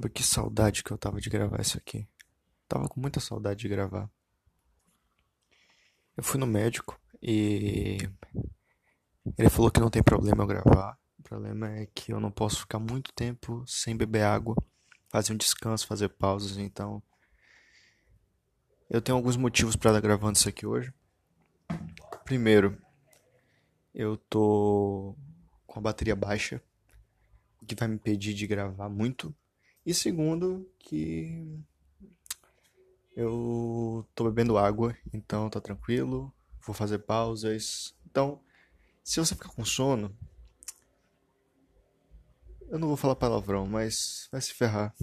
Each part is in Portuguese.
Caramba, que saudade que eu tava de gravar isso aqui. Tava com muita saudade de gravar. Eu fui no médico e ele falou que não tem problema eu gravar. O problema é que eu não posso ficar muito tempo sem beber água, fazer um descanso, fazer pausas, então eu tenho alguns motivos para estar gravando isso aqui hoje. Primeiro, eu tô com a bateria baixa, o que vai me impedir de gravar muito. E segundo, que eu tô bebendo água, então tá tranquilo, vou fazer pausas. Então, se você ficar com sono, eu não vou falar palavrão, mas vai se ferrar.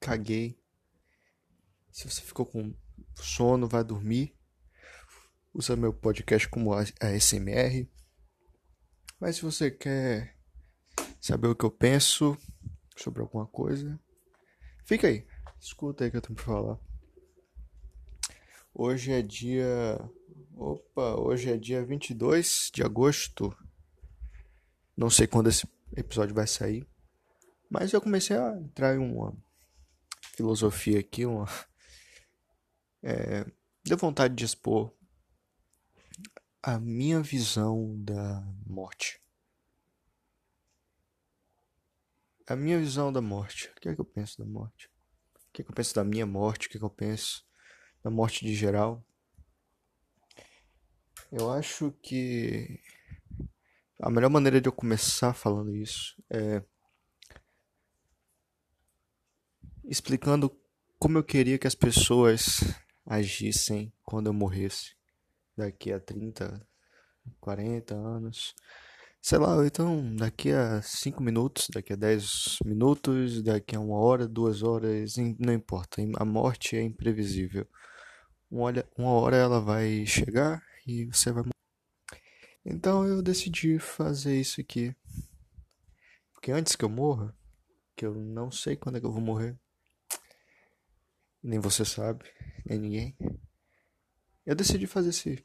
Caguei. Se você ficou com sono, vai dormir. Usa meu podcast como ASMR. Mas se você quer saber o que eu penso sobre alguma coisa, fica aí. Escuta aí que eu tenho pra falar. Hoje é dia. Opa, hoje é dia 22 de agosto. Não sei quando esse episódio vai sair. Mas eu comecei a entrar em uma filosofia aqui, uma. É, deu vontade de expor a minha visão da morte. A minha visão da morte. O que é que eu penso da morte? O que é que eu penso da minha morte? O que é que eu penso da morte de geral? Eu acho que a melhor maneira de eu começar falando isso é explicando como eu queria que as pessoas agissem quando eu morresse daqui a 30, 40 anos. Sei lá, então daqui a 5 minutos, daqui a 10 minutos, daqui a uma hora, duas horas, não importa. A morte é imprevisível. Uma hora, ela vai chegar e você vai morrer. Então eu decidi fazer isso aqui. Porque antes que eu morra, que eu não sei quando é que eu vou morrer, nem você sabe, nem ninguém. Eu decidi fazer esse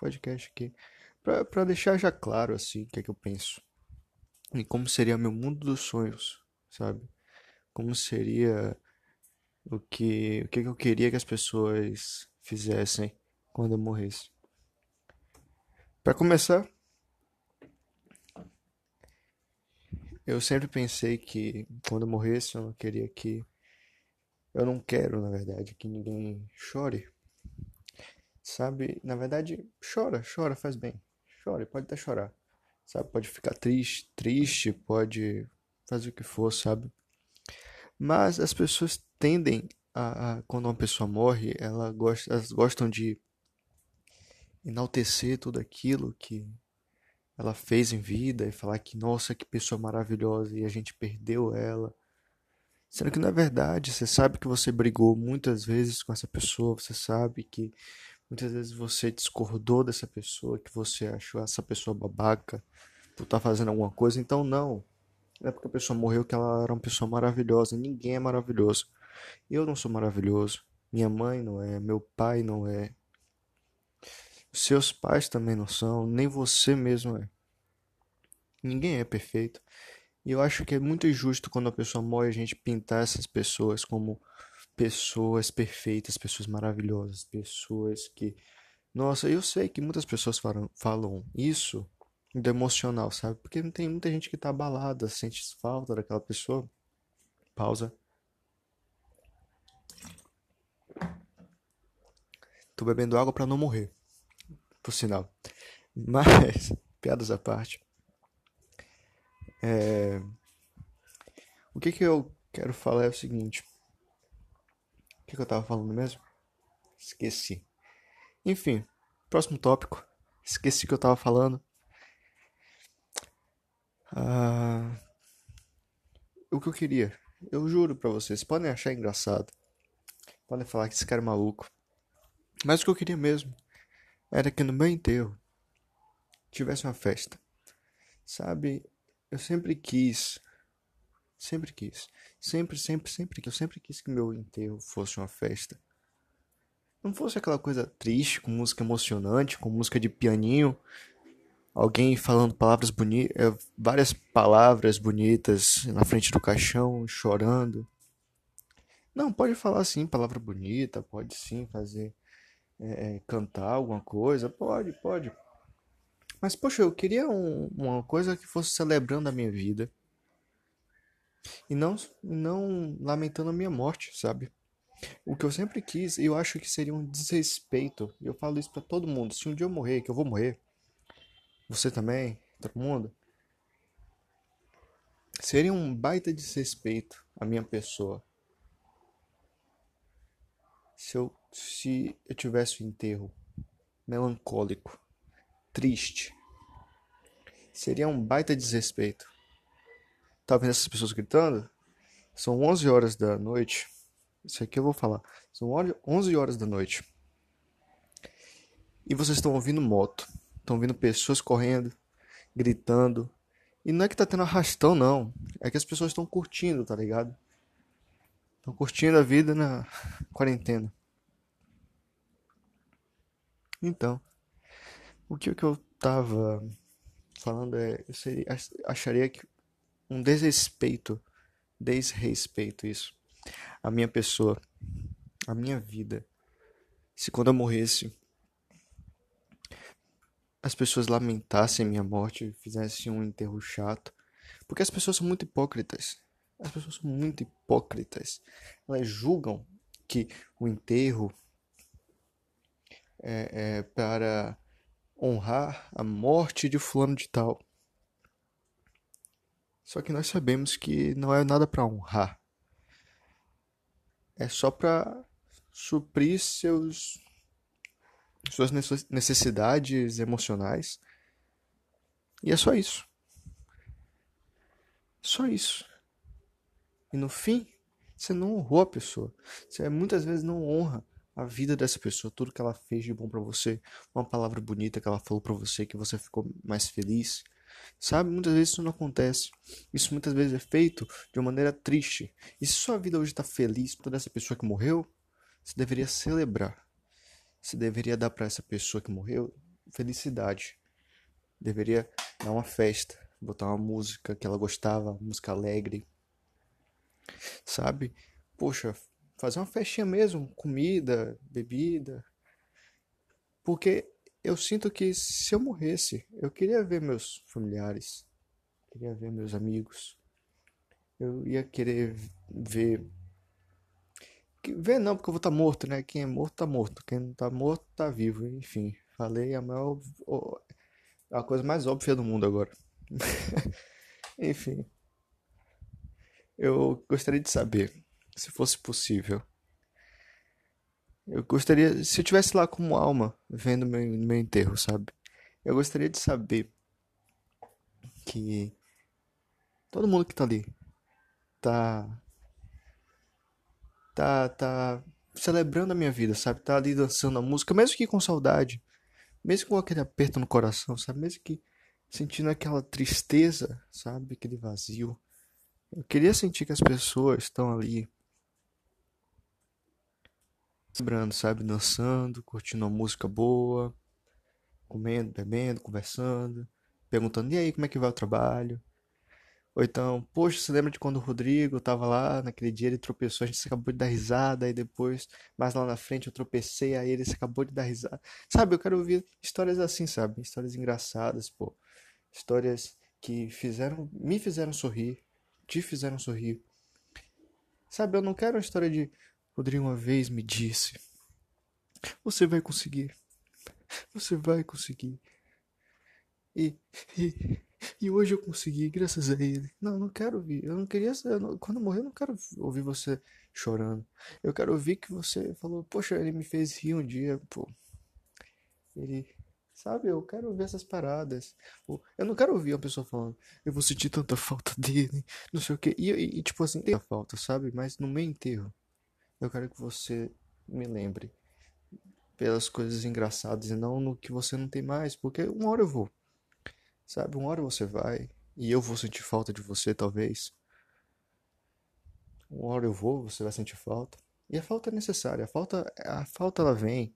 podcast aqui para deixar já claro assim o que é que eu penso e como seria meu mundo dos sonhos, sabe? Como seria o que o que eu queria que as pessoas fizessem quando eu morresse. Para começar, eu sempre pensei que quando eu morresse eu não queria que eu não quero, na verdade, que ninguém chore sabe? Na verdade, chora, chora, faz bem. Chora, pode até chorar, sabe? Pode ficar triste, triste, pode fazer o que for, sabe? Mas as pessoas tendem a, a quando uma pessoa morre, ela gosta, elas gostam de enaltecer tudo aquilo que ela fez em vida e falar que nossa, que pessoa maravilhosa e a gente perdeu ela. Sendo que não é verdade, você sabe que você brigou muitas vezes com essa pessoa, você sabe que Muitas vezes você discordou dessa pessoa, que você achou essa pessoa babaca por estar tá fazendo alguma coisa. Então, não. Não é porque a pessoa morreu que ela era uma pessoa maravilhosa. Ninguém é maravilhoso. Eu não sou maravilhoso. Minha mãe não é. Meu pai não é. Seus pais também não são. Nem você mesmo é. Ninguém é perfeito. E eu acho que é muito injusto quando a pessoa morre a gente pintar essas pessoas como pessoas perfeitas, pessoas maravilhosas, pessoas que. Nossa, eu sei que muitas pessoas falam, falam isso do emocional, sabe? Porque tem muita gente que tá abalada, sente falta daquela pessoa. Pausa. Tô bebendo água para não morrer. Por sinal. Mas, piadas à parte. É... O que que eu quero falar é o seguinte que, que eu tava falando mesmo? Esqueci. Enfim, próximo tópico. Esqueci que eu tava falando. Ah, o que eu queria. Eu juro pra vocês. Podem achar engraçado. Podem falar que esse cara é maluco. Mas o que eu queria mesmo era que no meu enterro tivesse uma festa. Sabe? Eu sempre quis Sempre quis. Sempre, sempre, sempre eu sempre quis que meu enterro fosse uma festa. Não fosse aquela coisa triste, com música emocionante, com música de pianinho. alguém falando palavras bonitas, várias palavras bonitas na frente do caixão, chorando. Não, pode falar sim, palavra bonita, pode sim fazer, é, cantar alguma coisa, pode, pode. Mas, poxa, eu queria um, uma coisa que fosse celebrando a minha vida. E não, não lamentando a minha morte, sabe? O que eu sempre quis, eu acho que seria um desrespeito. Eu falo isso para todo mundo. Se um dia eu morrer, que eu vou morrer, você também, todo mundo, seria um baita desrespeito à minha pessoa. Se eu, se eu tivesse um enterro melancólico, triste, seria um baita desrespeito. Tá vendo essas pessoas gritando? São 11 horas da noite. Isso aqui eu vou falar. São 11 horas da noite. E vocês estão ouvindo moto. Estão ouvindo pessoas correndo, gritando. E não é que tá tendo arrastão, não. É que as pessoas estão curtindo, tá ligado? Estão curtindo a vida na quarentena. Então, o que, eu tava falando é. Eu seria, acharia que um desrespeito, desrespeito isso a minha pessoa, a minha vida. Se quando eu morresse, as pessoas lamentassem minha morte, fizessem um enterro chato, porque as pessoas são muito hipócritas. As pessoas são muito hipócritas. Elas julgam que o enterro é, é para honrar a morte de fulano de tal. Só que nós sabemos que não é nada para honrar é só para suprir seus suas necessidades emocionais. E é só isso. Só isso. E no fim, você não honrou a pessoa. Você muitas vezes não honra a vida dessa pessoa, tudo que ela fez de bom para você, uma palavra bonita que ela falou para você que você ficou mais feliz. Sabe? Muitas vezes isso não acontece. Isso muitas vezes é feito de uma maneira triste. E se sua vida hoje está feliz por essa pessoa que morreu, você deveria celebrar. Você deveria dar para essa pessoa que morreu felicidade. Deveria dar uma festa, botar uma música que ela gostava, música alegre. Sabe? Poxa, fazer uma festinha mesmo, comida, bebida. Porque eu sinto que se eu morresse, eu queria ver meus familiares, queria ver meus amigos, eu ia querer ver. Ver não, porque eu vou estar tá morto, né? Quem é morto tá morto, quem não tá morto tá vivo, enfim. Falei a maior. a coisa mais óbvia do mundo agora. enfim. Eu gostaria de saber, se fosse possível, eu gostaria, se eu tivesse lá como alma, vendo meu, meu enterro, sabe? Eu gostaria de saber que todo mundo que tá ali tá tá tá celebrando a minha vida, sabe? Tá ali dançando a música, mesmo que com saudade, mesmo com aquele aperto no coração, sabe? Mesmo que sentindo aquela tristeza, sabe? Aquele vazio. Eu queria sentir que as pessoas estão ali celebrando, sabe? Dançando, curtindo uma música boa, comendo, bebendo, conversando, perguntando: e aí, como é que vai o trabalho? Ou então, poxa, você lembra de quando o Rodrigo tava lá, naquele dia ele tropeçou, a gente acabou de dar risada, aí depois, mais lá na frente eu tropecei, aí ele acabou de dar risada. Sabe, eu quero ouvir histórias assim, sabe? Histórias engraçadas, pô. Histórias que fizeram, me fizeram sorrir, te fizeram sorrir. Sabe, eu não quero uma história de Rodrigo uma vez me disse: Você vai conseguir. Você vai conseguir. E, e, e hoje eu consegui, graças a ele. Não, não quero ouvir. Eu não queria. Eu não, quando eu morrer, eu não quero ouvir você chorando. Eu quero ouvir que você falou: Poxa, ele me fez rir um dia, pô. Ele. Sabe, eu quero ouvir essas paradas. Eu não quero ouvir uma pessoa falando, eu vou sentir tanta falta dele, não sei o que. E, e, tipo assim, tem a falta, sabe? Mas no meu enterro, eu quero que você me lembre pelas coisas engraçadas e não no que você não tem mais, porque uma hora eu vou. Sabe, uma hora você vai e eu vou sentir falta de você, talvez. Uma hora eu vou, você vai sentir falta. E a falta é necessária, a falta, a falta ela vem.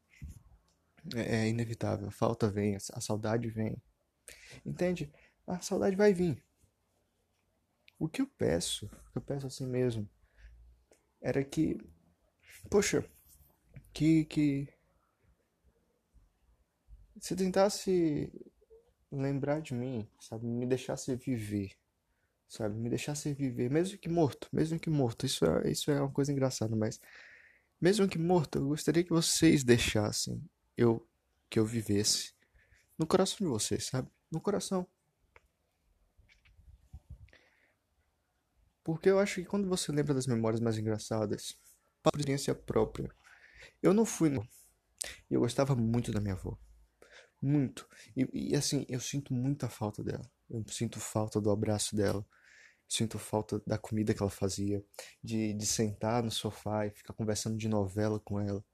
É, é inevitável, a falta vem, a saudade vem. Entende? A saudade vai vir. O que eu peço, o que eu peço assim mesmo, era que, poxa, que, que você tentasse lembrar de mim, sabe? Me deixasse viver, sabe? Me deixasse viver, mesmo que morto, mesmo que morto. Isso é, isso é uma coisa engraçada, mas mesmo que morto, eu gostaria que vocês deixassem eu que eu vivesse no coração de vocês, sabe? No coração. Porque eu acho que quando você lembra das memórias mais engraçadas, por experiência própria, eu não fui. Eu gostava muito da minha avó. Muito. E, e, assim, eu sinto muita falta dela. Eu sinto falta do abraço dela. Sinto falta da comida que ela fazia. De, de sentar no sofá e ficar conversando de novela com ela.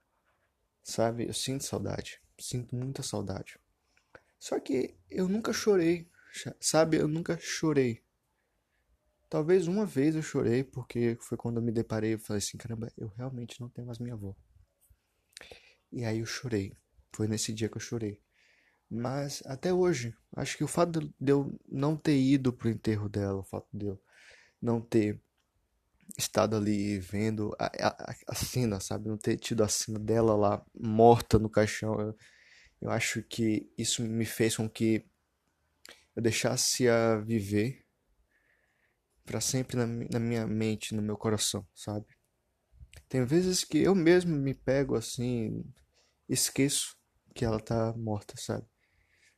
Sabe? Eu sinto saudade. Sinto muita saudade. Só que eu nunca chorei. Sabe? Eu nunca chorei. Talvez uma vez eu chorei, porque foi quando eu me deparei. Eu falei assim: caramba, eu realmente não tenho mais minha avó. E aí eu chorei. Foi nesse dia que eu chorei. Mas até hoje, acho que o fato de eu não ter ido pro enterro dela, o fato de eu não ter estado ali vendo a, a, a cena, sabe? Não ter tido a cena dela lá morta no caixão. Eu, eu acho que isso me fez com que eu deixasse a viver para sempre na, na minha mente, no meu coração, sabe? Tem vezes que eu mesmo me pego assim, esqueço que ela tá morta, sabe?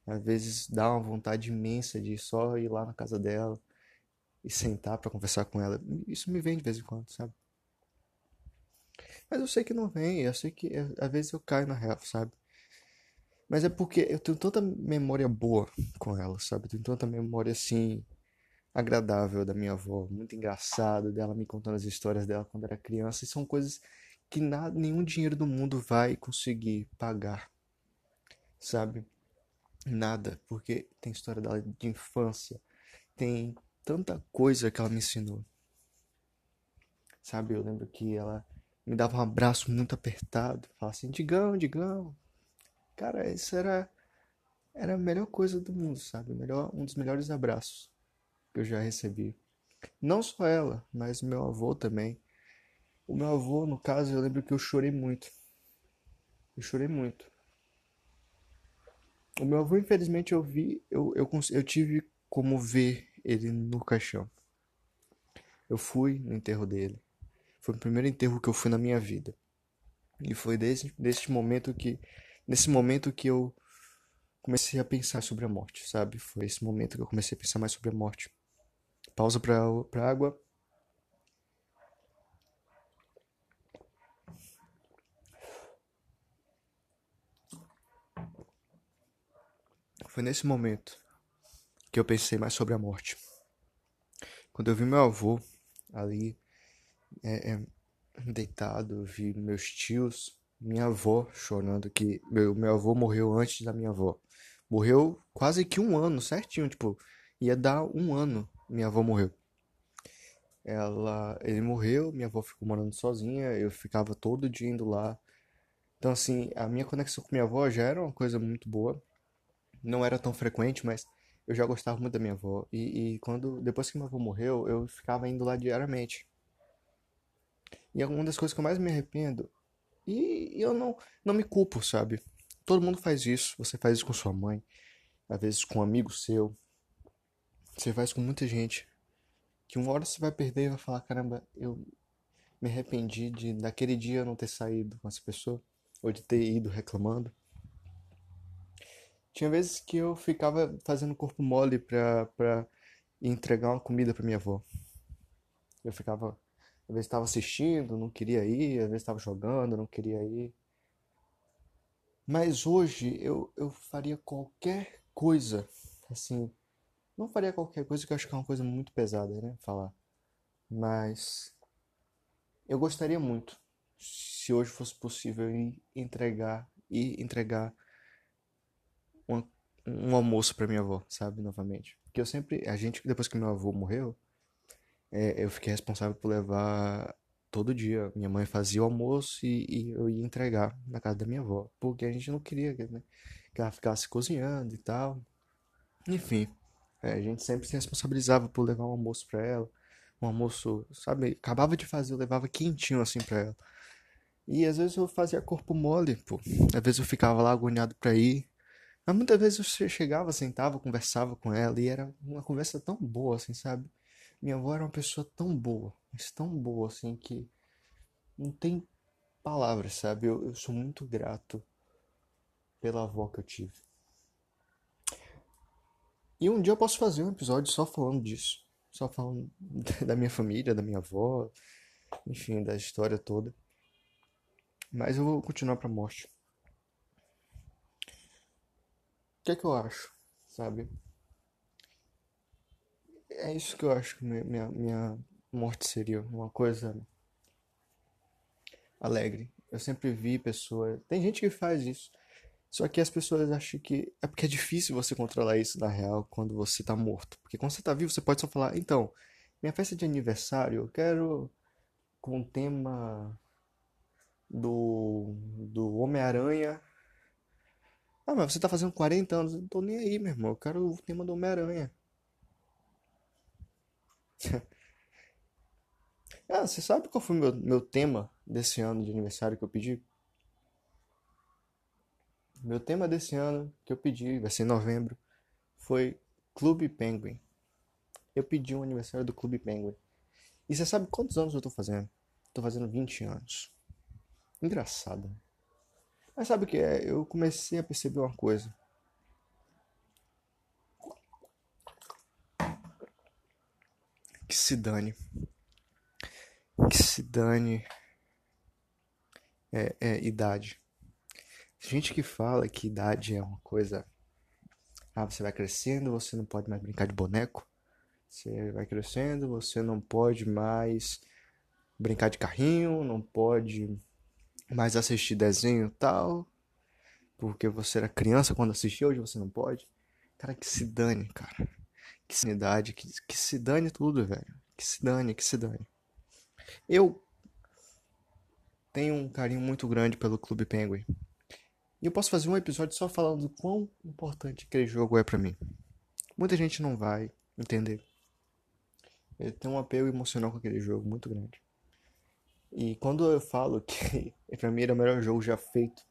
Às vezes dá uma vontade imensa de só ir lá na casa dela e sentar para conversar com ela. Isso me vem de vez em quando, sabe? Mas eu sei que não vem, eu sei que às vezes eu caio na real, sabe? Mas é porque eu tenho tanta memória boa com ela, sabe? Eu tenho tanta memória assim agradável da minha avó, muito engraçada dela me contando as histórias dela quando era criança, e são coisas que nada, nenhum dinheiro do mundo vai conseguir pagar, sabe? Nada, porque tem história dela de infância, tem tanta coisa que ela me ensinou. Sabe, eu lembro que ela me dava um abraço muito apertado, falava assim, Digão, Digão. Cara, isso era era a melhor coisa do mundo, sabe? Melhor, um dos melhores abraços que eu já recebi. Não só ela, mas meu avô também. O meu avô, no caso, eu lembro que eu chorei muito. Eu chorei muito. O meu avô, infelizmente, eu vi, eu, eu, eu tive como ver ele no caixão. Eu fui no enterro dele. Foi o primeiro enterro que eu fui na minha vida. E foi desse, desse momento que, nesse momento que eu comecei a pensar sobre a morte, sabe? Foi esse momento que eu comecei a pensar mais sobre a morte. Pausa para água. Foi nesse momento que eu pensei mais sobre a morte. Quando eu vi meu avô ali é, é, deitado, eu vi meus tios, minha avó chorando que meu, meu avô morreu antes da minha avó. Morreu quase que um ano, certinho, tipo, ia dar um ano, minha avó morreu. Ela, ele morreu, minha avó ficou morando sozinha, eu ficava todo dia indo lá. Então assim, a minha conexão com minha avó já era uma coisa muito boa não era tão frequente, mas eu já gostava muito da minha avó. E, e quando depois que minha avó morreu, eu ficava indo lá diariamente. E é uma das coisas que eu mais me arrependo. E, e eu não, não me culpo, sabe? Todo mundo faz isso. Você faz isso com sua mãe, às vezes com um amigo seu. Você faz com muita gente. Que uma hora você vai perder e vai falar: caramba, eu me arrependi de daquele dia não ter saído com essa pessoa. Ou de ter ido reclamando. Tinha vezes que eu ficava fazendo corpo mole pra, pra entregar uma comida pra minha avó. Eu ficava, às vezes estava assistindo, não queria ir, às vezes estava jogando, não queria ir. Mas hoje eu, eu faria qualquer coisa, assim, não faria qualquer coisa que eu acho que é uma coisa muito pesada, né, falar. Mas eu gostaria muito, se hoje fosse possível, entregar e entregar um, um almoço para minha avó, sabe? Novamente. Porque eu sempre. A gente, depois que meu avô morreu, é, eu fiquei responsável por levar todo dia. Minha mãe fazia o almoço e, e, eu ia entregar na casa da minha avó. Porque a gente não queria né, que ela ficasse cozinhando e tal. Enfim, é, a gente sempre se responsabilizava por levar um almoço pra ela. Um almoço, sabe? Acabava de fazer, eu levava quentinho assim pra ela. E às vezes eu fazia corpo mole, pô. Às vezes eu ficava lá agoniado pra ir. Mas muitas vezes eu chegava, sentava, conversava com ela e era uma conversa tão boa, assim, sabe? Minha avó era uma pessoa tão boa, mas tão boa, assim, que não tem palavras, sabe? Eu, eu sou muito grato pela avó que eu tive. E um dia eu posso fazer um episódio só falando disso. Só falando da minha família, da minha avó, enfim, da história toda. Mas eu vou continuar pra morte. O que é que eu acho, sabe? É isso que eu acho que minha, minha morte seria. Uma coisa alegre. Eu sempre vi pessoas. Tem gente que faz isso. Só que as pessoas acham que é porque é difícil você controlar isso na real quando você tá morto. Porque quando você tá vivo, você pode só falar: então, minha festa de aniversário, eu quero com o tema do, do Homem-Aranha. Ah, mas você tá fazendo 40 anos. Eu não tô nem aí, meu irmão. Eu quero o tema do Homem-Aranha. ah, você sabe qual foi o meu, meu tema desse ano de aniversário que eu pedi? Meu tema desse ano que eu pedi, vai ser em novembro, foi Clube Penguin. Eu pedi um aniversário do Clube Penguin. E você sabe quantos anos eu tô fazendo? Tô fazendo 20 anos. Engraçado. Mas sabe o que é? Eu comecei a perceber uma coisa. Que se dane. Que se dane. É, é idade. Gente que fala que idade é uma coisa. Ah, você vai crescendo, você não pode mais brincar de boneco. Você vai crescendo, você não pode mais brincar de carrinho, não pode mais assistir desenho tal. Porque você era criança quando assistia, hoje você não pode. Cara, que se dane, cara. Que sanidade, que, que se dane tudo, velho. Que se dane, que se dane. Eu tenho um carinho muito grande pelo Clube Penguin. E eu posso fazer um episódio só falando do quão importante aquele jogo é para mim. Muita gente não vai entender. Eu tenho um apego emocional com aquele jogo muito grande. E quando eu falo que pra mim era o melhor jogo já feito,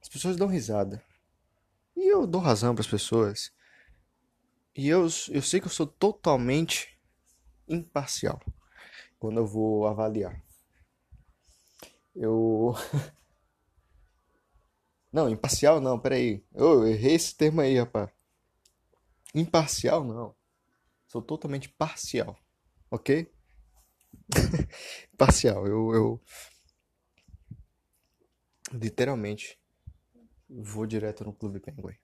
as pessoas dão risada. E eu dou razão para as pessoas. E eu, eu sei que eu sou totalmente imparcial quando eu vou avaliar. Eu Não, imparcial não, peraí. Eu errei esse termo aí, rapaz. Imparcial não. Sou totalmente parcial. Ok? parcial. Eu, eu. Literalmente. Vou direto no Clube Penguin.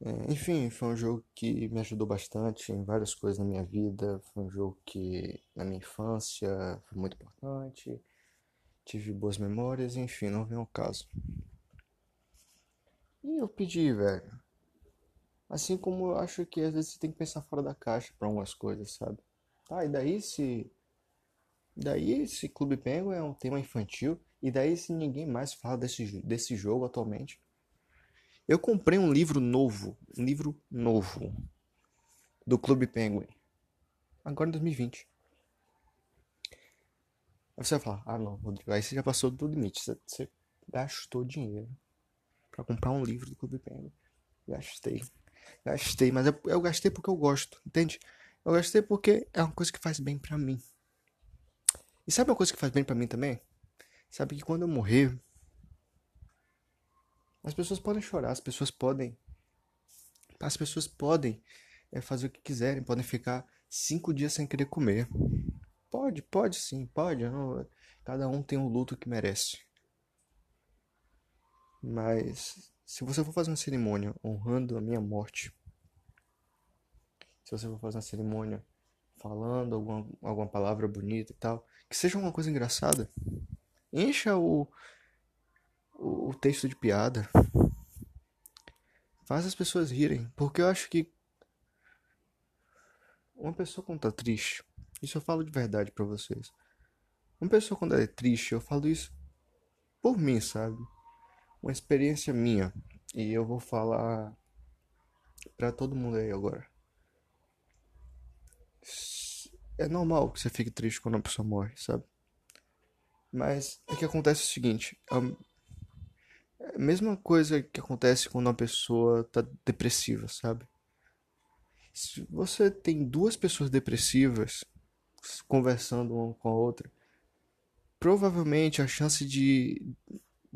É, enfim, foi um jogo que me ajudou bastante em várias coisas na minha vida. Foi um jogo que na minha infância foi muito importante. Tive boas memórias, enfim, não vem ao caso. E eu pedi, velho. Assim como eu acho que às vezes você tem que pensar fora da caixa para algumas coisas, sabe? Tá, e daí se. Daí esse Clube Penguin é um tema infantil. E daí se ninguém mais fala desse, desse jogo atualmente. Eu comprei um livro novo. Um livro novo. Do Clube Penguin. Agora em 2020. Aí você vai falar, ah não, Rodrigo, aí você já passou do limite. Você, você gastou dinheiro para comprar um livro do Clube Penguin. Gastei. Gastei, mas eu, eu gastei porque eu gosto, entende? Eu gastei porque é uma coisa que faz bem para mim. E sabe uma coisa que faz bem para mim também? Sabe que quando eu morrer, as pessoas podem chorar, as pessoas podem. As pessoas podem é, fazer o que quiserem, podem ficar cinco dias sem querer comer. Pode, pode sim, pode. Não, cada um tem um luto que merece. Mas se você for fazer uma cerimônia honrando a minha morte, se você for fazer uma cerimônia falando alguma, alguma palavra bonita e tal, que seja uma coisa engraçada, encha o, o, o texto de piada. Faz as pessoas rirem, porque eu acho que uma pessoa quando tá triste, isso eu falo de verdade para vocês. Uma pessoa quando é triste, eu falo isso por mim, sabe? Uma experiência minha e eu vou falar para todo mundo aí agora. É normal que você fique triste quando uma pessoa morre, sabe? Mas é que acontece o seguinte, é a mesma coisa que acontece quando uma pessoa tá depressiva, sabe? Se você tem duas pessoas depressivas conversando uma com a outra, provavelmente a chance de,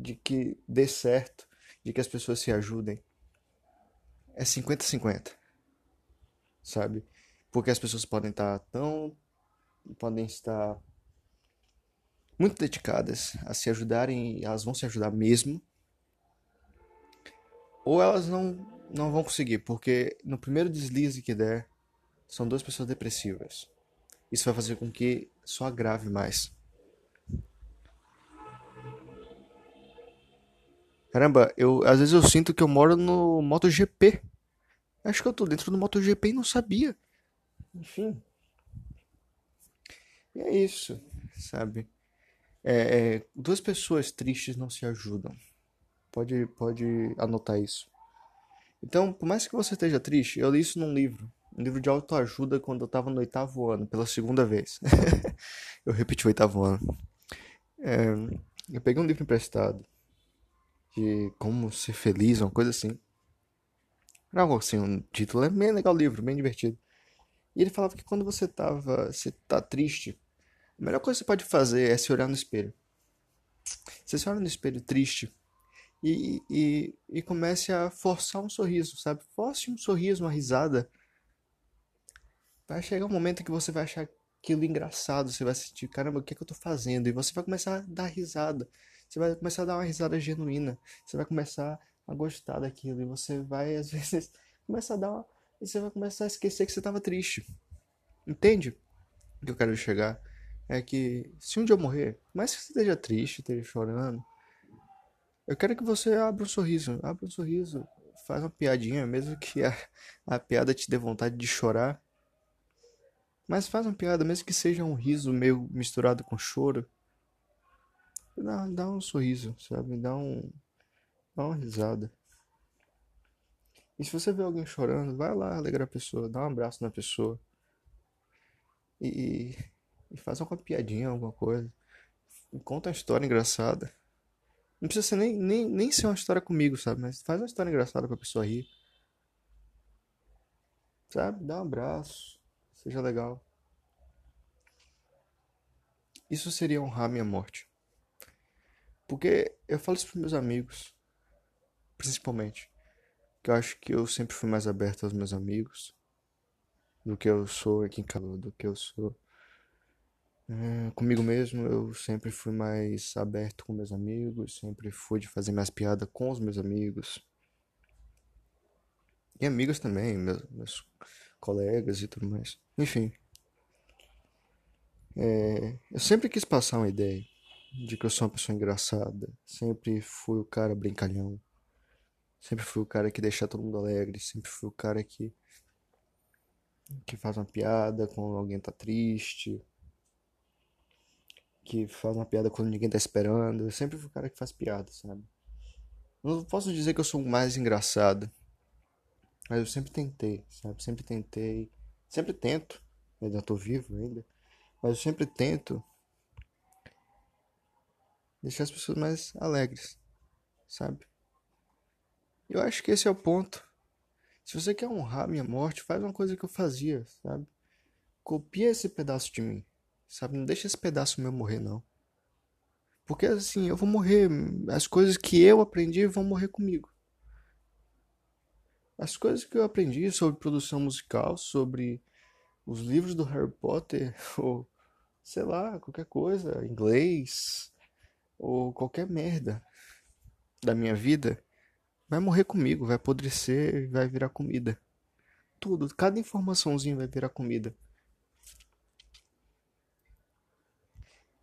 de que dê certo, de que as pessoas se ajudem, é 50-50. Sabe? Porque as pessoas podem estar tão. podem estar muito dedicadas a se ajudarem e elas vão se ajudar mesmo. Ou elas não, não vão conseguir, porque no primeiro deslize que der, são duas pessoas depressivas. Isso vai fazer com que só agrave mais. Caramba, eu às vezes eu sinto que eu moro no MotoGP. Acho que eu tô dentro do MotoGP e não sabia. Enfim. E é isso, sabe? É, é, duas pessoas tristes não se ajudam. Pode, pode anotar isso. Então, por mais que você esteja triste, eu li isso num livro. Um livro de autoajuda quando eu estava no oitavo ano, pela segunda vez. eu repeti o oitavo ano. É, eu peguei um livro emprestado de como ser feliz, uma coisa assim. Não, assim, um título é bem legal o livro, bem divertido. E ele falava que quando você tava, você tá triste, a melhor coisa que você pode fazer é se olhar no espelho. Você se olha no espelho triste e, e, e comece a forçar um sorriso, sabe? Force um sorriso, uma risada. Vai chegar um momento que você vai achar aquilo engraçado, você vai sentir, caramba, o que, é que eu tô fazendo? E você vai começar a dar risada. Você vai começar a dar uma risada genuína. Você vai começar a gostar daquilo. E você vai, às vezes, começar a dar uma. E você vai começar a esquecer que você estava triste. Entende? O que eu quero chegar é que se um dia eu morrer, mais que você esteja triste, esteja chorando, eu quero que você abra um sorriso. Abra um sorriso. Faz uma piadinha, mesmo que a, a piada te dê vontade de chorar. Mas faz uma piada, mesmo que seja um riso meio misturado com choro. Dá, dá um sorriso, sabe? Dá um. Dá uma risada. E se você vê alguém chorando, vai lá alegrar a pessoa, dá um abraço na pessoa. E, e faz uma piadinha, alguma coisa. E conta uma história engraçada. Não precisa ser nem, nem, nem ser uma história comigo, sabe? Mas faz uma história engraçada pra pessoa rir. Sabe? Dá um abraço. Seja legal. Isso seria honrar minha morte. Porque eu falo isso pros meus amigos, principalmente. Que eu acho que eu sempre fui mais aberto aos meus amigos do que eu sou aqui em casa, do que eu sou é, comigo mesmo. Eu sempre fui mais aberto com meus amigos, sempre fui de fazer mais piada com os meus amigos. E amigos também, meus, meus colegas e tudo mais. Enfim. É, eu sempre quis passar uma ideia de que eu sou uma pessoa engraçada. Sempre fui o cara brincalhão. Sempre fui o cara que deixa todo mundo alegre. Sempre fui o cara que. que faz uma piada quando alguém tá triste. Que faz uma piada quando ninguém tá esperando. Eu sempre fui o cara que faz piada, sabe? Não posso dizer que eu sou o mais engraçado. Mas eu sempre tentei, sabe? Sempre tentei. Sempre tento. Ainda tô vivo ainda. Mas eu sempre tento deixar as pessoas mais alegres, sabe? Eu acho que esse é o ponto. Se você quer honrar minha morte, faz uma coisa que eu fazia, sabe? Copia esse pedaço de mim, sabe? Não deixa esse pedaço meu morrer, não. Porque assim, eu vou morrer. As coisas que eu aprendi vão morrer comigo. As coisas que eu aprendi sobre produção musical, sobre os livros do Harry Potter, ou sei lá, qualquer coisa, inglês, ou qualquer merda da minha vida vai morrer comigo, vai apodrecer, vai virar comida. Tudo, cada informaçãozinha vai virar comida.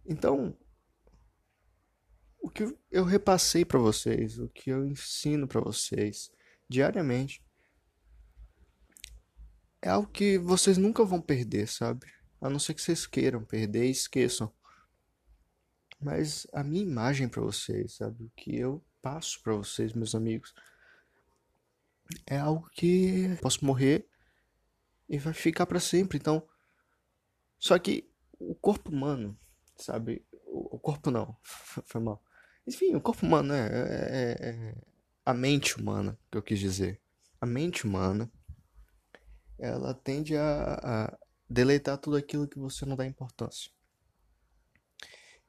Então, o que eu repassei para vocês, o que eu ensino para vocês diariamente é algo que vocês nunca vão perder, sabe? A não ser que vocês queiram perder e esqueçam mas a minha imagem para vocês, sabe? O que eu passo para vocês, meus amigos, é algo que posso morrer e vai ficar para sempre. Então, só que o corpo humano, sabe? O, corpo não, foi mal. Enfim, o corpo humano é, é, é a mente humana, que eu quis dizer. A mente humana, ela tende a, a deleitar tudo aquilo que você não dá importância.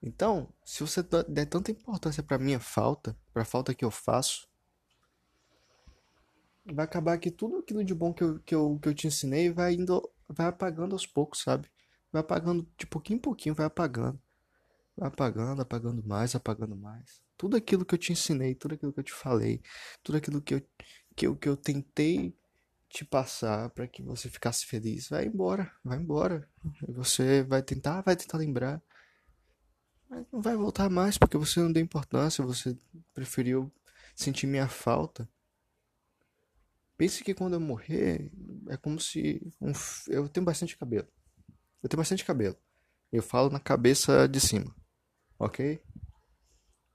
Então, se você der tanta importância para minha falta, para a falta que eu faço, vai acabar que tudo aquilo de bom que eu, que eu, que eu te ensinei vai indo, vai apagando aos poucos, sabe? Vai apagando de pouquinho em pouquinho, vai apagando. Vai apagando, apagando mais, apagando mais. Tudo aquilo que eu te ensinei, tudo aquilo que eu te falei, tudo aquilo que eu, que eu, que eu tentei te passar para que você ficasse feliz, vai embora, vai embora. Você vai tentar, vai tentar lembrar. Mas não vai voltar mais porque você não deu importância, você preferiu sentir minha falta. Pense que quando eu morrer, é como se. Um, eu tenho bastante cabelo. Eu tenho bastante cabelo. Eu falo na cabeça de cima. Ok?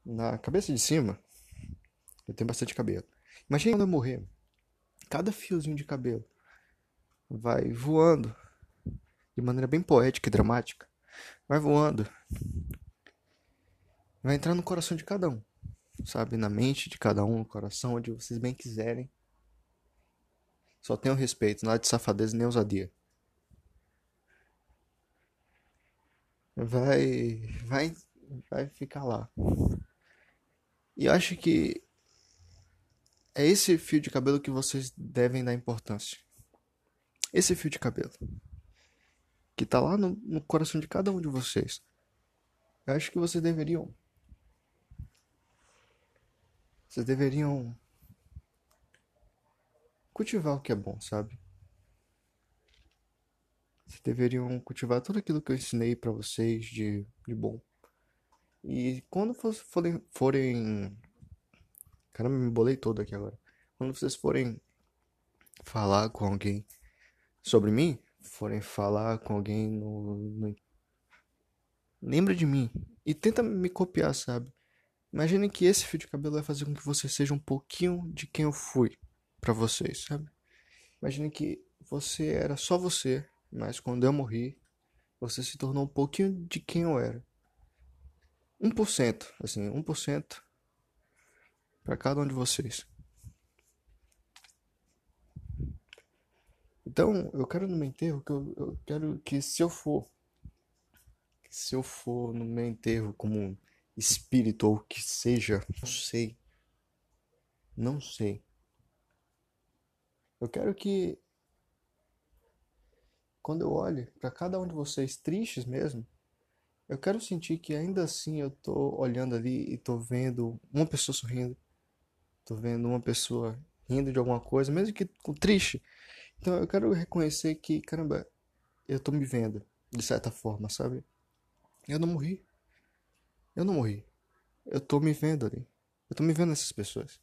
Na cabeça de cima, eu tenho bastante cabelo. Imagine quando eu morrer. Cada fiozinho de cabelo vai voando de maneira bem poética e dramática. Vai voando. Vai entrar no coração de cada um. Sabe? Na mente de cada um, no coração, onde vocês bem quiserem. Só tenham respeito, nada de safadeza nem ousadia. Vai, vai, vai ficar lá. E acho que é esse fio de cabelo que vocês devem dar importância. Esse fio de cabelo. Que tá lá no, no coração de cada um de vocês. Eu acho que vocês deveriam. Vocês deveriam cultivar o que é bom, sabe? Vocês deveriam cultivar tudo aquilo que eu ensinei para vocês de, de bom. E quando forem, forem. Caramba, me bolei todo aqui agora. Quando vocês forem falar com alguém sobre mim, forem falar com alguém no, no... Lembra de mim e tenta me copiar, sabe? Imagine que esse fio de cabelo vai fazer com que você seja um pouquinho de quem eu fui para vocês, sabe? Imagine que você era só você, mas quando eu morri, você se tornou um pouquinho de quem eu era. 1%, assim, 1% para cada um de vocês. Então, eu quero no meu enterro que eu, eu quero que se eu for se eu for no meu enterro como espírito ou que seja, não sei. Não sei. Eu quero que quando eu olhe para cada um de vocês tristes mesmo, eu quero sentir que ainda assim eu tô olhando ali e tô vendo uma pessoa sorrindo, tô vendo uma pessoa rindo de alguma coisa, mesmo que triste. Então eu quero reconhecer que, caramba, eu tô me vendo de certa forma, sabe? Eu não morri. Eu não morri. Eu tô me vendo ali. Eu tô me vendo nessas pessoas.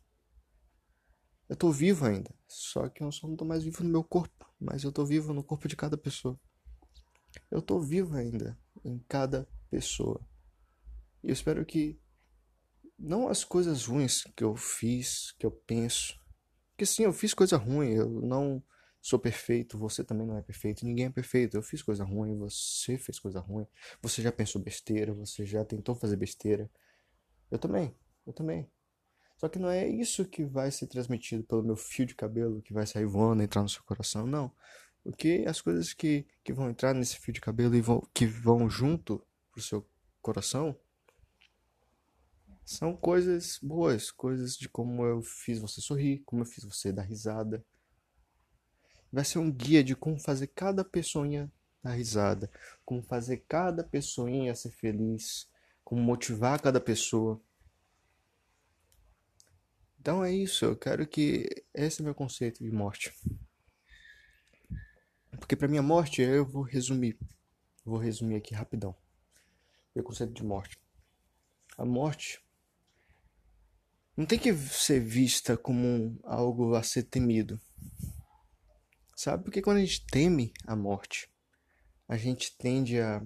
Eu tô vivo ainda. Só que eu só não tô mais vivo no meu corpo. Mas eu tô vivo no corpo de cada pessoa. Eu tô vivo ainda em cada pessoa. E eu espero que não as coisas ruins que eu fiz, que eu penso. Porque sim, eu fiz coisa ruim, eu não sou perfeito, você também não é perfeito, ninguém é perfeito. Eu fiz coisa ruim, você fez coisa ruim, você já pensou besteira, você já tentou fazer besteira. Eu também, eu também. Só que não é isso que vai ser transmitido pelo meu fio de cabelo que vai sair voando, entrar no seu coração, não. Porque as coisas que, que vão entrar nesse fio de cabelo e vão, que vão junto pro seu coração são coisas boas, coisas de como eu fiz você sorrir, como eu fiz você dar risada. Vai ser um guia de como fazer cada pessoinha dar risada, como fazer cada pessoinha ser feliz, como motivar cada pessoa. Então é isso, eu quero que esse é meu conceito de morte. Porque para minha morte eu vou resumir. Vou resumir aqui rapidão. Meu conceito de morte. A morte não tem que ser vista como algo a ser temido. Sabe? Porque quando a gente teme a morte, a gente tende a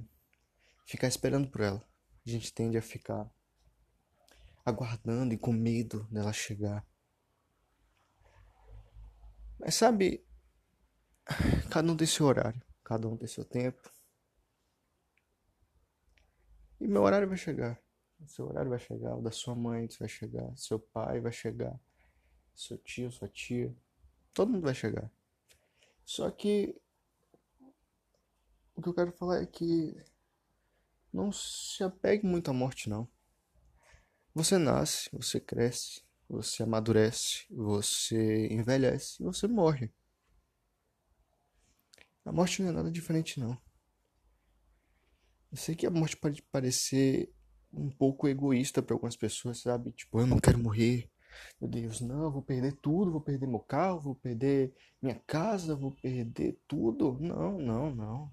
ficar esperando por ela. A gente tende a ficar aguardando e com medo dela chegar. Mas sabe, cada um tem seu horário, cada um tem seu tempo. E meu horário vai chegar. O seu horário vai chegar, o da sua mãe vai chegar, seu pai vai chegar, seu tio, sua tia. Todo mundo vai chegar. Só que o que eu quero falar é que não se apegue muito à morte não. Você nasce, você cresce, você amadurece, você envelhece e você morre. A morte não é nada diferente não. Eu sei que a morte pode parecer um pouco egoísta para algumas pessoas, sabe? Tipo, eu não quero morrer. Meu Deus, não, vou perder tudo, vou perder meu carro, vou perder minha casa, vou perder tudo. Não, não, não.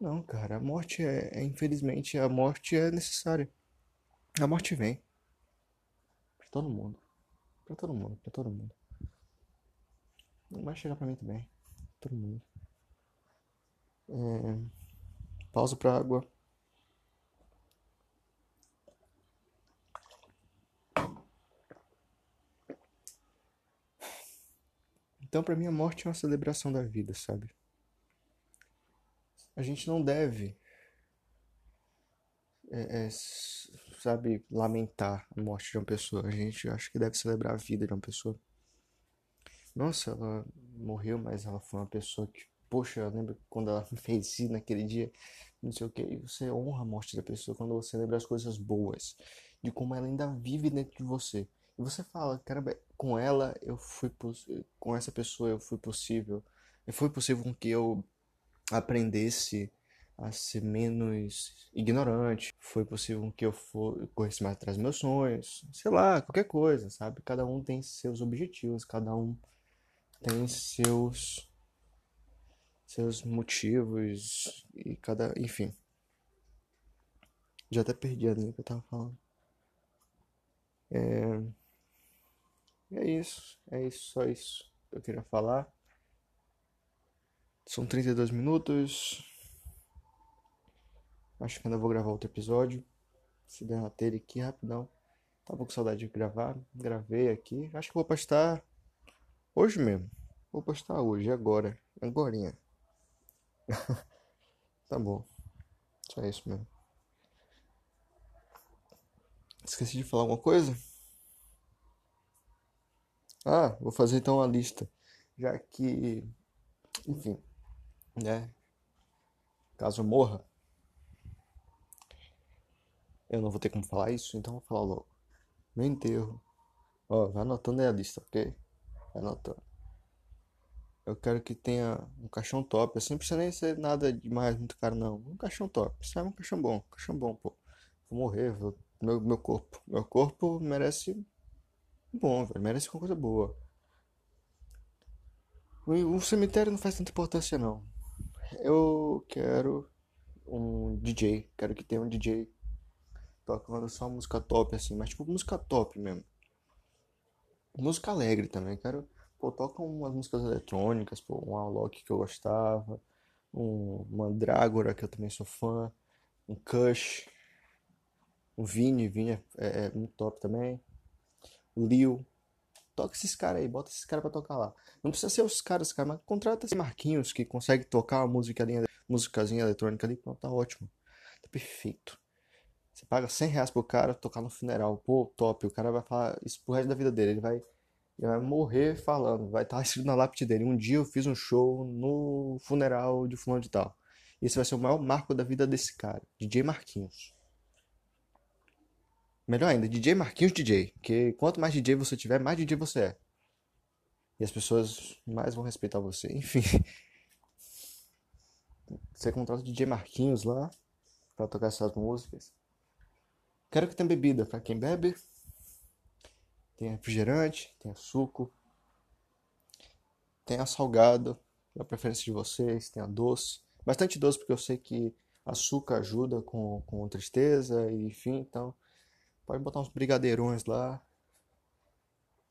Não, cara, a morte é, é infelizmente, a morte é necessária. A morte vem. Pra todo mundo. Pra todo mundo, pra todo mundo. Não vai chegar pra mim também. Todo mundo. É... Pausa pra água. Então, para mim, a morte é uma celebração da vida, sabe? A gente não deve, é, é, sabe, lamentar a morte de uma pessoa. A gente acha que deve celebrar a vida de uma pessoa. Nossa, ela morreu, mas ela foi uma pessoa que, poxa, eu lembro quando ela fez isso naquele dia não sei o que. Você honra a morte da pessoa quando você lembra as coisas boas, de como ela ainda vive dentro de você. E você fala, caramba, com ela eu fui com essa pessoa eu fui possível. E foi possível com que eu aprendesse a ser menos ignorante. Foi possível com que eu corresse mais atrás dos meus sonhos. Sei lá, qualquer coisa, sabe? Cada um tem seus objetivos, cada um tem seus seus motivos e cada. Enfim. Já até perdi a linha que eu tava falando. É. É isso. É isso, só isso que eu queria falar. São 32 minutos. Acho que ainda vou gravar outro episódio. Se derrater aqui rapidão. Tava com saudade de gravar. Gravei aqui. Acho que vou postar hoje mesmo. Vou postar hoje, agora. Agorinha. tá bom. Só isso mesmo. Esqueci de falar alguma coisa? Ah, vou fazer então uma lista. Já que, enfim, né? Caso morra, eu não vou ter como falar isso, então vou falar logo. Meu enterro. Ó, vai anotando aí a lista, ok? Vai anotando. Eu quero que tenha um caixão top. Assim, não precisa nem ser nada demais, muito caro, não. Um caixão top. Sabe, um caixão bom. Um caixão bom, pô. Vou morrer, vou... Meu, meu corpo. Meu corpo merece. Bom, velho. Merece uma coisa boa. O, cemitério não faz tanta importância, não. Eu quero um DJ. Quero que tenha um DJ tocando só música top, assim. Mas, tipo, música top mesmo. Música alegre também. Quero Pô, toca umas músicas eletrônicas, pô, um Alok que eu gostava, um Mandrágora que eu também sou fã, um Kush, um Vini, Vini é, é, é muito top também, Lil. Toca esses caras aí, bota esses caras pra tocar lá. Não precisa ser os caras, cara, mas contrata esse Marquinhos que consegue tocar uma musicazinha, musicazinha eletrônica ali, pronto, tá ótimo. Tá perfeito. Você paga 100 reais pro cara tocar no funeral. Pô, top. O cara vai falar isso pro resto da vida dele. Ele vai ele vai morrer falando, vai estar escrito na lápide dele. Um dia eu fiz um show no funeral de fulano de tal. Esse vai ser o maior marco da vida desse cara, DJ Marquinhos. Melhor ainda, DJ Marquinhos DJ. Porque quanto mais DJ você tiver, mais DJ você é. E as pessoas mais vão respeitar você. Enfim. Você contrata o DJ Marquinhos lá para tocar essas músicas. Quero que tenha bebida para quem bebe tem refrigerante, tem suco, tem a salgado, a preferência de vocês, tem a doce. Bastante doce porque eu sei que açúcar ajuda com, com tristeza, enfim, então pode botar uns brigadeirões lá.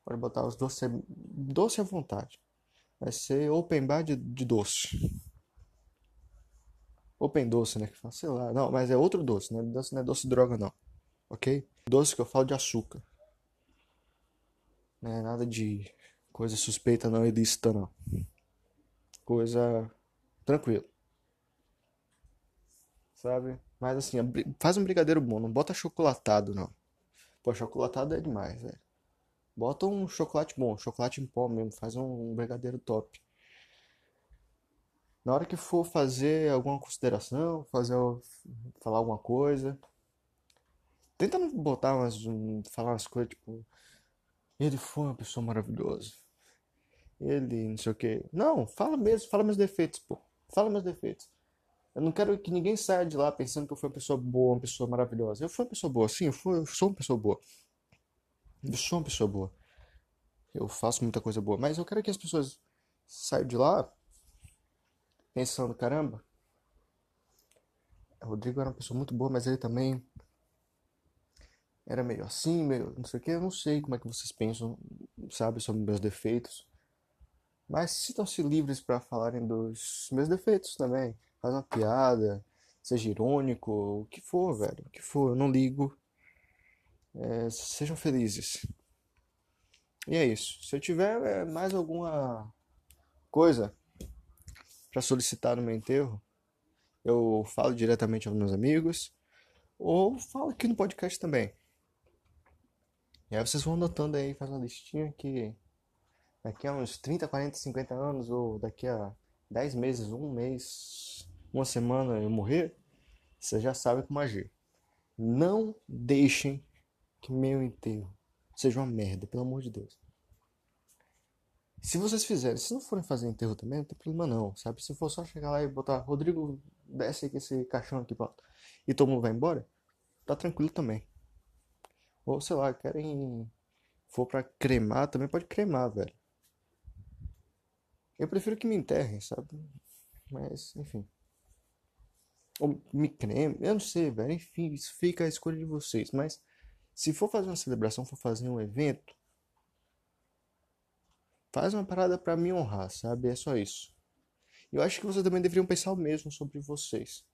Pode botar os doces, doce à vontade. Vai ser open bar de, de doce. Open doce, né? Sei lá. Não, mas é outro doce, né? Doce não é doce droga, não. Ok? Doce que eu falo de açúcar. Né? Nada de Coisa suspeita não ilícita não. Coisa tranquila. Sabe? Mas assim, faz um brigadeiro bom, não bota chocolatado não. Pô, chocolatado é demais, velho. Bota um chocolate bom, chocolate em pó mesmo, faz um brigadeiro top. Na hora que for fazer alguma consideração, fazer falar alguma coisa, tenta não botar umas falar umas coisas tipo ele foi uma pessoa maravilhosa. Ele, não sei o que. Não, fala mesmo, fala meus defeitos, pô. Fala meus defeitos. Eu não quero que ninguém saia de lá pensando que eu fui uma pessoa boa, uma pessoa maravilhosa. Eu fui uma pessoa boa, sim, eu, fui, eu sou uma pessoa boa. Eu sou uma pessoa boa. Eu faço muita coisa boa. Mas eu quero que as pessoas saiam de lá pensando, caramba, o Rodrigo era uma pessoa muito boa, mas ele também era meio assim, meio não sei o que. Eu não sei como é que vocês pensam, sabe, sobre meus defeitos. Mas sintam-se livres para falarem dos meus defeitos também. Faz uma piada, seja irônico, o que for, velho. O que for, eu não ligo. É, sejam felizes. E é isso. Se eu tiver é, mais alguma coisa para solicitar no meu enterro, eu falo diretamente aos meus amigos ou falo aqui no podcast também. E aí vocês vão anotando aí, faz uma listinha que daqui a uns 30, 40, 50 anos, ou daqui a 10 meses, um mês, uma semana eu morrer, você já sabe como agir. Não deixem que meu enterro seja uma merda, pelo amor de Deus. Se vocês fizerem, se não forem fazer enterro também, não tem problema não, sabe? Se for só chegar lá e botar, Rodrigo, desce aqui esse caixão aqui, pronto, e todo mundo vai embora, tá tranquilo também. Ou sei lá, querem. For pra cremar, também pode cremar, velho. Eu prefiro que me enterrem, sabe? Mas, enfim. Ou me creme, eu não sei, velho. Enfim, isso fica a escolha de vocês. Mas, se for fazer uma celebração, for fazer um evento, faz uma parada para me honrar, sabe? É só isso. Eu acho que vocês também deveriam pensar o mesmo sobre vocês.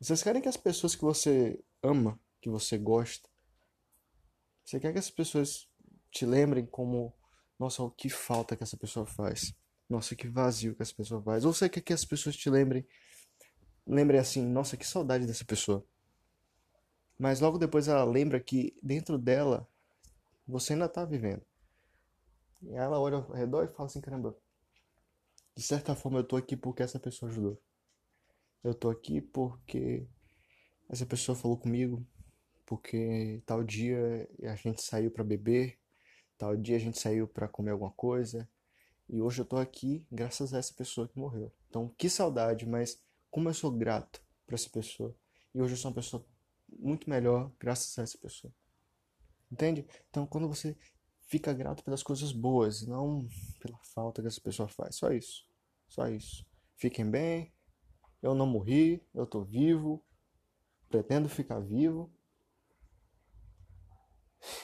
Vocês querem que as pessoas que você ama, que você gosta, você quer que as pessoas te lembrem como, nossa, o que falta que essa pessoa faz? Nossa, que vazio que essa pessoa faz. Ou você quer que as pessoas te lembrem, lembrem assim, nossa, que saudade dessa pessoa. Mas logo depois ela lembra que dentro dela você ainda tá vivendo. E ela olha ao redor e fala assim, caramba, de certa forma eu tô aqui porque essa pessoa ajudou. Eu tô aqui porque essa pessoa falou comigo, porque tal dia a gente saiu para beber, tal dia a gente saiu para comer alguma coisa, e hoje eu tô aqui graças a essa pessoa que morreu. Então, que saudade, mas como eu sou grato para essa pessoa. E hoje eu sou uma pessoa muito melhor graças a essa pessoa. Entende? Então, quando você fica grato pelas coisas boas, não pela falta que essa pessoa faz. Só isso. Só isso. Fiquem bem. Eu não morri, eu tô vivo. Pretendo ficar vivo.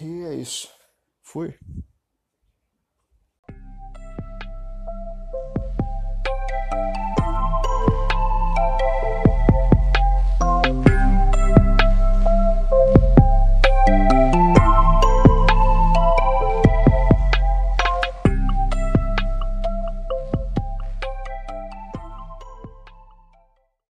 E é isso. Fui.